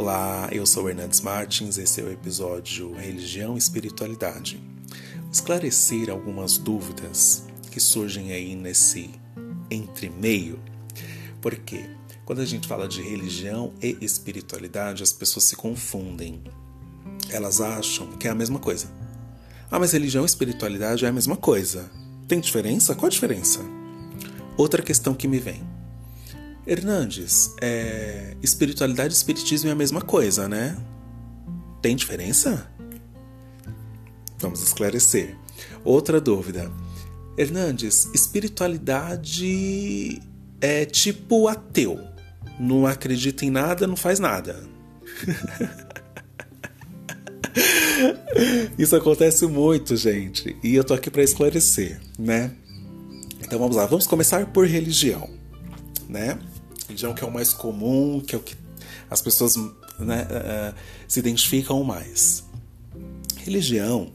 Olá, eu sou Hernandes Martins, esse é o episódio Religião e Espiritualidade. Esclarecer algumas dúvidas que surgem aí nesse entre-meio. Porque quando a gente fala de religião e espiritualidade, as pessoas se confundem. Elas acham que é a mesma coisa. Ah, mas religião e espiritualidade é a mesma coisa. Tem diferença? Qual a diferença? Outra questão que me vem Hernandes, é, espiritualidade e espiritismo é a mesma coisa, né? Tem diferença? Vamos esclarecer. Outra dúvida. Hernandes, espiritualidade é tipo ateu. Não acredita em nada, não faz nada. Isso acontece muito, gente. E eu tô aqui para esclarecer, né? Então vamos lá, vamos começar por religião, né? Religião que é o mais comum, que é o que as pessoas né, uh, se identificam mais. Religião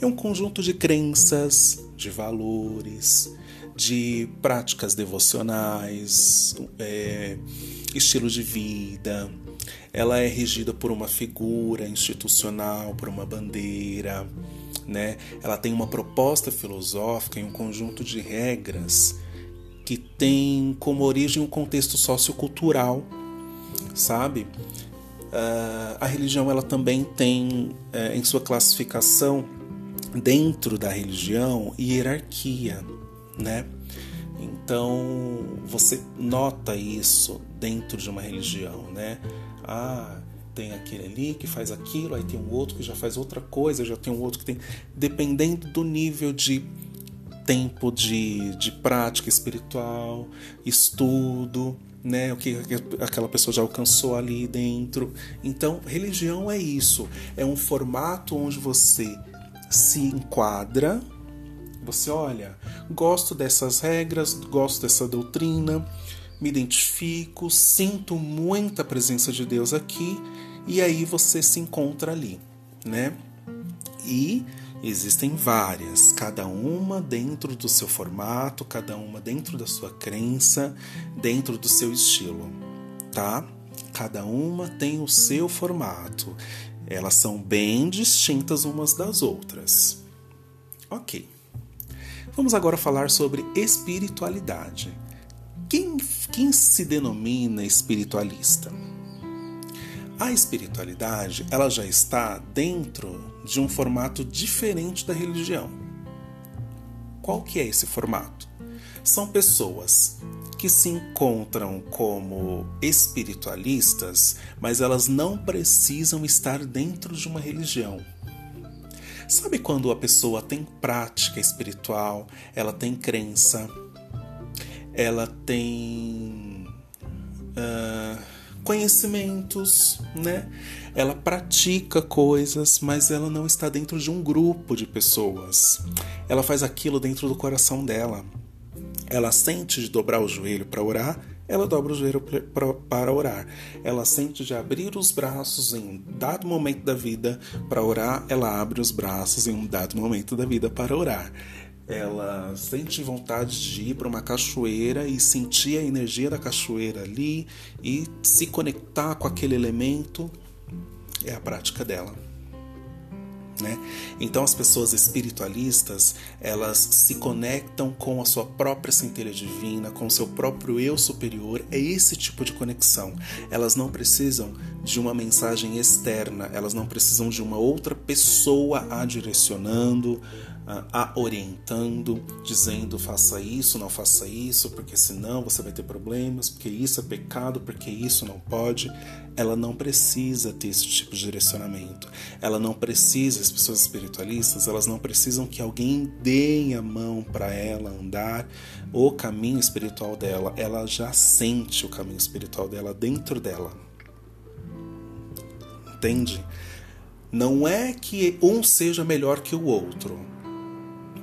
é um conjunto de crenças, de valores, de práticas devocionais, é, estilo de vida. Ela é regida por uma figura institucional, por uma bandeira, né? Ela tem uma proposta filosófica e um conjunto de regras que tem como origem um contexto sociocultural, sabe? Uh, a religião ela também tem uh, em sua classificação dentro da religião hierarquia, né? Então você nota isso dentro de uma religião, né? Ah, tem aquele ali que faz aquilo, aí tem um outro que já faz outra coisa, já tem um outro que tem. Dependendo do nível de tempo de, de prática espiritual, estudo, né, o que aquela pessoa já alcançou ali dentro. Então, religião é isso, é um formato onde você se enquadra, você olha, gosto dessas regras, gosto dessa doutrina, me identifico, sinto muita presença de Deus aqui, e aí você se encontra ali, né? E Existem várias, cada uma dentro do seu formato, cada uma dentro da sua crença, dentro do seu estilo, tá? Cada uma tem o seu formato. Elas são bem distintas umas das outras. Ok. Vamos agora falar sobre espiritualidade. Quem, quem se denomina espiritualista? A espiritualidade, ela já está dentro de um formato diferente da religião. Qual que é esse formato? São pessoas que se encontram como espiritualistas, mas elas não precisam estar dentro de uma religião. Sabe quando a pessoa tem prática espiritual, ela tem crença, ela tem uh, conhecimentos, né? Ela pratica coisas, mas ela não está dentro de um grupo de pessoas. Ela faz aquilo dentro do coração dela. Ela sente de dobrar o joelho para orar, ela dobra o joelho para orar. Ela sente de abrir os braços em um dado momento da vida para orar, ela abre os braços em um dado momento da vida para orar ela sente vontade de ir para uma cachoeira e sentir a energia da cachoeira ali e se conectar com aquele elemento é a prática dela. Né? Então as pessoas espiritualistas elas se conectam com a sua própria centelha divina, com o seu próprio eu superior. É esse tipo de conexão. Elas não precisam de uma mensagem externa, elas não precisam de uma outra pessoa a direcionando, a orientando, dizendo faça isso, não faça isso, porque senão você vai ter problemas, porque isso é pecado, porque isso não pode. Ela não precisa ter esse tipo de direcionamento. Ela não precisa, as pessoas espiritualistas, elas não precisam que alguém dê a mão para ela andar o caminho espiritual dela. Ela já sente o caminho espiritual dela dentro dela. Entende? Não é que um seja melhor que o outro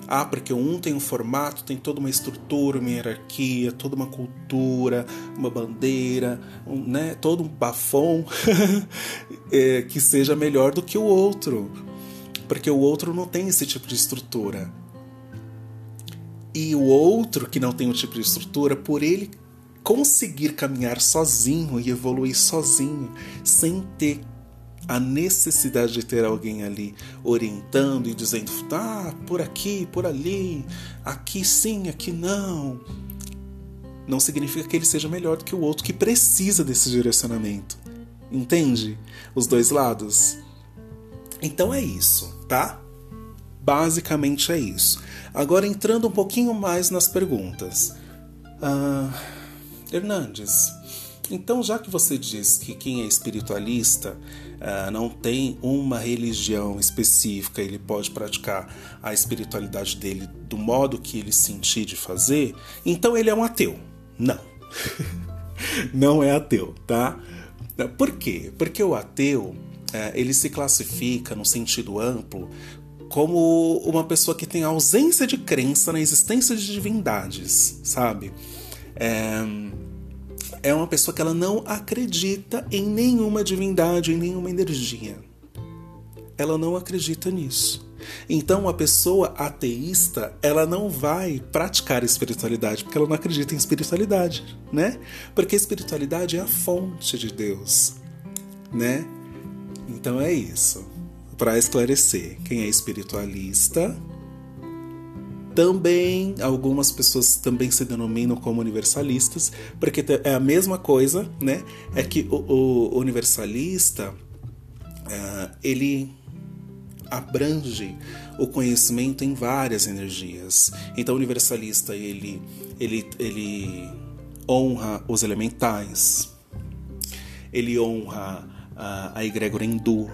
ah, porque um tem um formato, tem toda uma estrutura, uma hierarquia, toda uma cultura, uma bandeira, um, né, todo um bafom é, que seja melhor do que o outro. Porque o outro não tem esse tipo de estrutura. E o outro que não tem um tipo de estrutura, por ele conseguir caminhar sozinho e evoluir sozinho, sem ter a necessidade de ter alguém ali orientando e dizendo, ah, por aqui, por ali, aqui sim, aqui não. Não significa que ele seja melhor do que o outro que precisa desse direcionamento. Entende? Os dois lados. Então é isso, tá? Basicamente é isso. Agora entrando um pouquinho mais nas perguntas. Uh, Hernandes, então já que você diz que quem é espiritualista uh, não tem uma religião específica, ele pode praticar a espiritualidade dele do modo que ele sentir de fazer, então ele é um ateu. Não. não é ateu, tá? Por quê? Porque o ateu é, ele se classifica no sentido amplo como uma pessoa que tem ausência de crença na existência de divindades, sabe? É, é uma pessoa que ela não acredita em nenhuma divindade, em nenhuma energia. Ela não acredita nisso. Então, a pessoa ateísta, ela não vai praticar espiritualidade porque ela não acredita em espiritualidade, né? Porque a espiritualidade é a fonte de Deus, né? Então é isso. Para esclarecer, quem é espiritualista também algumas pessoas também se denominam como universalistas, porque é a mesma coisa, né? É que o, o universalista uh, ele abrange o conhecimento em várias energias. Então, o universalista ele, ele, ele honra os elementais, ele honra a, a egrégora hindu,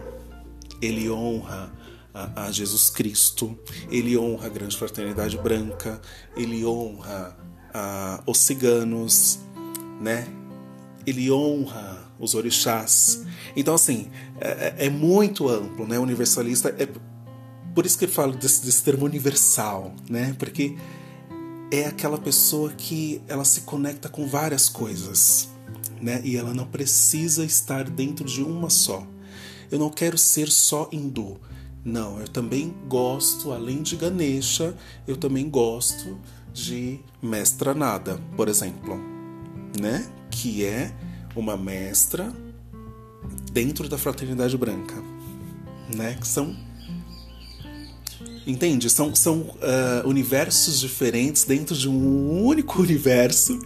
ele honra a, a, Jesus Cristo, ele honra a grande fraternidade branca, ele honra a, os ciganos, né? Ele honra os orixás. Então, assim, é, é, é muito amplo, né? Universalista é por isso que eu falo desse, desse termo universal, né? Porque é aquela pessoa que ela se conecta com várias coisas, né? E ela não precisa estar dentro de uma só. Eu não quero ser só hindu. Não, eu também gosto, além de Ganesha, eu também gosto de Mestra Nada, por exemplo, né? Que é uma mestra dentro da fraternidade branca, né? Que são Entende? São, são uh, universos diferentes dentro de um único universo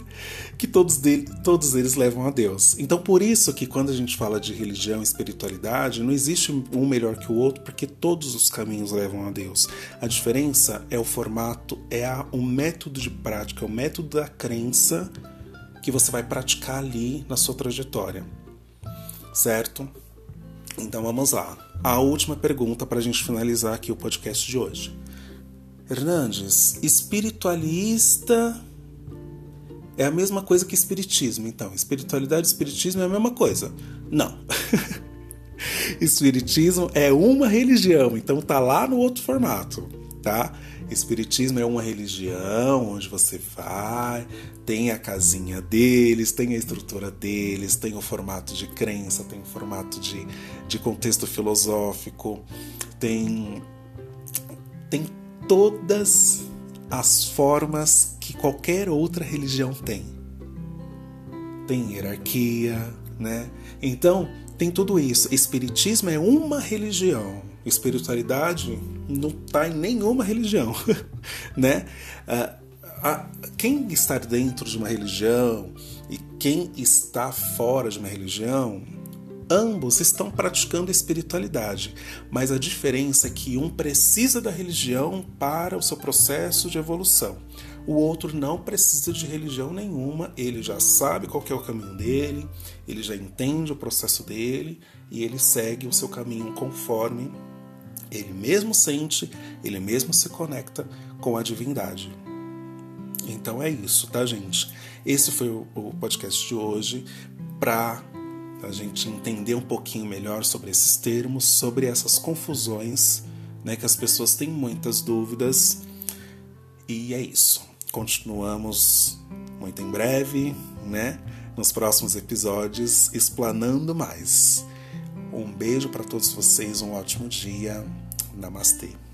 que todos, dele, todos eles levam a Deus. Então, por isso que quando a gente fala de religião e espiritualidade, não existe um melhor que o outro, porque todos os caminhos levam a Deus. A diferença é o formato, é a, o método de prática, é o método da crença que você vai praticar ali na sua trajetória. Certo? Então vamos lá. A última pergunta para a gente finalizar aqui o podcast de hoje. Hernandes, espiritualista é a mesma coisa que espiritismo. Então, espiritualidade e espiritismo é a mesma coisa. Não. espiritismo é uma religião, então tá lá no outro formato, tá? Espiritismo é uma religião onde você vai, tem a casinha deles, tem a estrutura deles, tem o formato de crença, tem o formato de, de contexto filosófico, tem, tem todas as formas que qualquer outra religião tem. Tem hierarquia, né? Então, tem tudo isso. Espiritismo é uma religião espiritualidade não está em nenhuma religião, né? quem está dentro de uma religião e quem está fora de uma religião, ambos estão praticando espiritualidade, mas a diferença é que um precisa da religião para o seu processo de evolução. O outro não precisa de religião nenhuma, ele já sabe qual é o caminho dele, ele já entende o processo dele e ele segue o seu caminho conforme ele mesmo sente, ele mesmo se conecta com a divindade. Então é isso, tá, gente? Esse foi o podcast de hoje para a gente entender um pouquinho melhor sobre esses termos, sobre essas confusões, né, que as pessoas têm muitas dúvidas. E é isso. Continuamos muito em breve, né? Nos próximos episódios, explanando mais. Um beijo para todos vocês, um ótimo dia. Namastê.